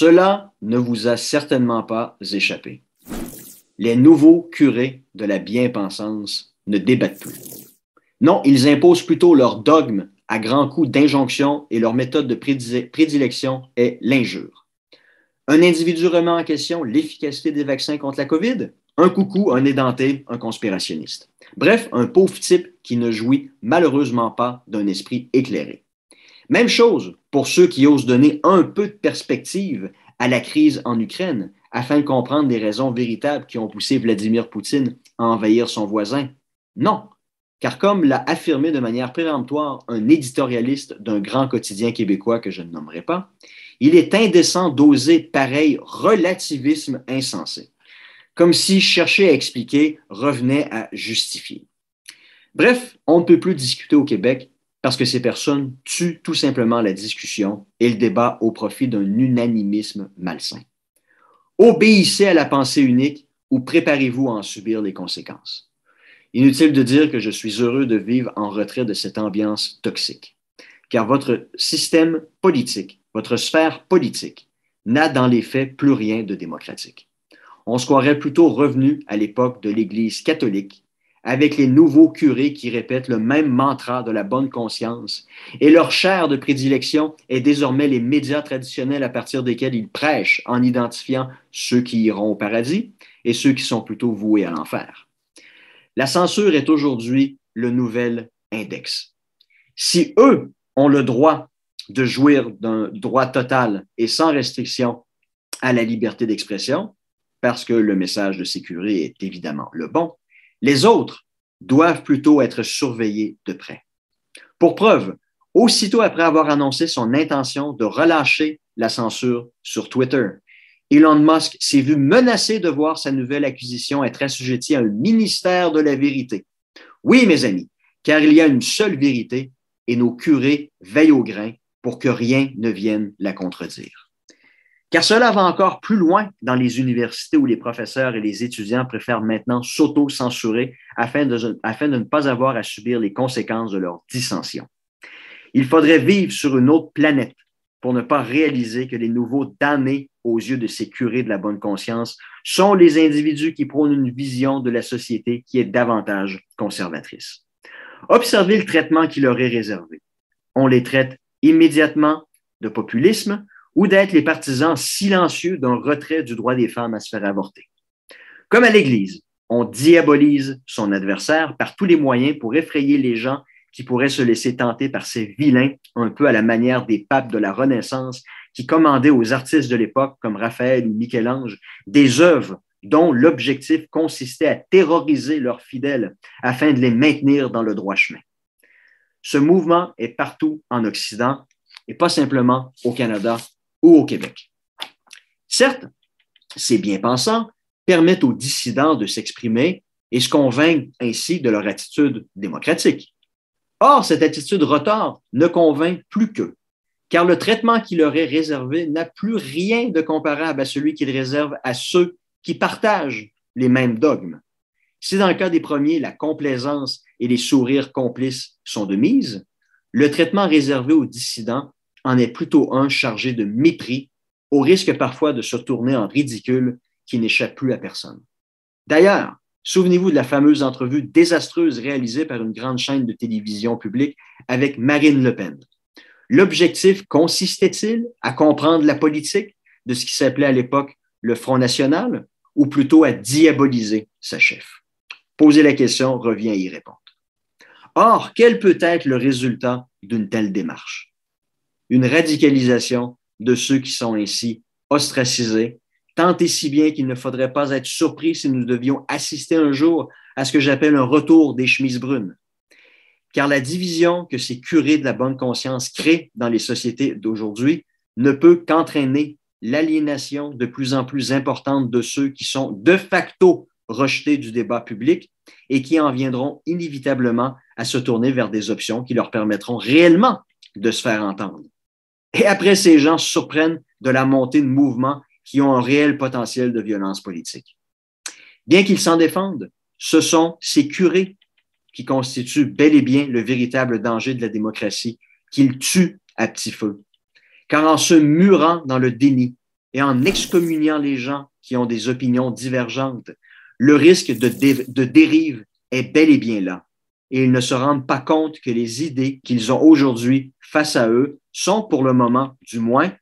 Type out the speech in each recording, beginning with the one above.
Cela ne vous a certainement pas échappé. Les nouveaux curés de la bien-pensance ne débattent plus. Non, ils imposent plutôt leur dogme à grands coups d'injonction et leur méthode de prédilection est l'injure. Un individu remet en question l'efficacité des vaccins contre la COVID. Un coucou, un édenté, un conspirationniste. Bref, un pauvre type qui ne jouit malheureusement pas d'un esprit éclairé. Même chose pour ceux qui osent donner un peu de perspective à la crise en Ukraine afin de comprendre les raisons véritables qui ont poussé Vladimir Poutine à envahir son voisin. Non, car comme l'a affirmé de manière péremptoire un éditorialiste d'un grand quotidien québécois que je ne nommerai pas, il est indécent d'oser pareil relativisme insensé, comme si chercher à expliquer revenait à justifier. Bref, on ne peut plus discuter au Québec parce que ces personnes tuent tout simplement la discussion et le débat au profit d'un unanimisme malsain. Obéissez à la pensée unique ou préparez-vous à en subir les conséquences. Inutile de dire que je suis heureux de vivre en retrait de cette ambiance toxique, car votre système politique, votre sphère politique, n'a dans les faits plus rien de démocratique. On se croirait plutôt revenu à l'époque de l'Église catholique avec les nouveaux curés qui répètent le même mantra de la bonne conscience. Et leur chair de prédilection est désormais les médias traditionnels à partir desquels ils prêchent en identifiant ceux qui iront au paradis et ceux qui sont plutôt voués à l'enfer. La censure est aujourd'hui le nouvel index. Si eux ont le droit de jouir d'un droit total et sans restriction à la liberté d'expression, parce que le message de sécurité est évidemment le bon, les autres doivent plutôt être surveillés de près. Pour preuve, aussitôt après avoir annoncé son intention de relâcher la censure sur Twitter, Elon Musk s'est vu menacé de voir sa nouvelle acquisition être assujettie à un ministère de la vérité. Oui, mes amis, car il y a une seule vérité et nos curés veillent au grain pour que rien ne vienne la contredire. Car cela va encore plus loin dans les universités où les professeurs et les étudiants préfèrent maintenant s'auto-censurer afin de, afin de ne pas avoir à subir les conséquences de leur dissension. Il faudrait vivre sur une autre planète pour ne pas réaliser que les nouveaux damnés aux yeux de ces curés de la bonne conscience sont les individus qui prônent une vision de la société qui est davantage conservatrice. Observez le traitement qui leur est réservé. On les traite immédiatement de populisme ou d'être les partisans silencieux d'un retrait du droit des femmes à se faire avorter. Comme à l'Église, on diabolise son adversaire par tous les moyens pour effrayer les gens qui pourraient se laisser tenter par ces vilains, un peu à la manière des papes de la Renaissance, qui commandaient aux artistes de l'époque, comme Raphaël ou Michel-Ange, des œuvres dont l'objectif consistait à terroriser leurs fidèles afin de les maintenir dans le droit chemin. Ce mouvement est partout en Occident et pas simplement au Canada ou au Québec. Certes, ces bien-pensants permettent aux dissidents de s'exprimer et se convaincre ainsi de leur attitude démocratique. Or, cette attitude retard ne convainc plus qu'eux, car le traitement qui leur est réservé n'a plus rien de comparable à celui qu'il réserve à ceux qui partagent les mêmes dogmes. Si dans le cas des premiers, la complaisance et les sourires complices sont de mise, le traitement réservé aux dissidents en est plutôt un chargé de mépris, au risque parfois de se tourner en ridicule qui n'échappe plus à personne. D'ailleurs, souvenez-vous de la fameuse entrevue désastreuse réalisée par une grande chaîne de télévision publique avec Marine Le Pen. L'objectif consistait-il à comprendre la politique de ce qui s'appelait à l'époque le Front National ou plutôt à diaboliser sa chef? Poser la question revient à y répondre. Or, quel peut être le résultat d'une telle démarche? Une radicalisation de ceux qui sont ainsi ostracisés, tant et si bien qu'il ne faudrait pas être surpris si nous devions assister un jour à ce que j'appelle un retour des chemises brunes. Car la division que ces curés de la bonne conscience créent dans les sociétés d'aujourd'hui ne peut qu'entraîner l'aliénation de plus en plus importante de ceux qui sont de facto rejetés du débat public et qui en viendront inévitablement à se tourner vers des options qui leur permettront réellement de se faire entendre. Et après, ces gens se surprennent de la montée de mouvements qui ont un réel potentiel de violence politique. Bien qu'ils s'en défendent, ce sont ces curés qui constituent bel et bien le véritable danger de la démocratie, qu'ils tuent à petit feu. Car en se murant dans le déni, et en excommuniant les gens qui ont des opinions divergentes, le risque de, de dérive est bel et bien là. Et ils ne se rendent pas compte que les idées qu'ils ont aujourd'hui face à eux sont pour le moment, du moins,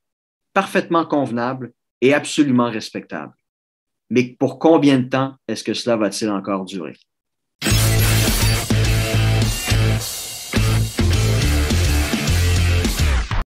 parfaitement convenables et absolument respectables. Mais pour combien de temps est-ce que cela va-t-il encore durer?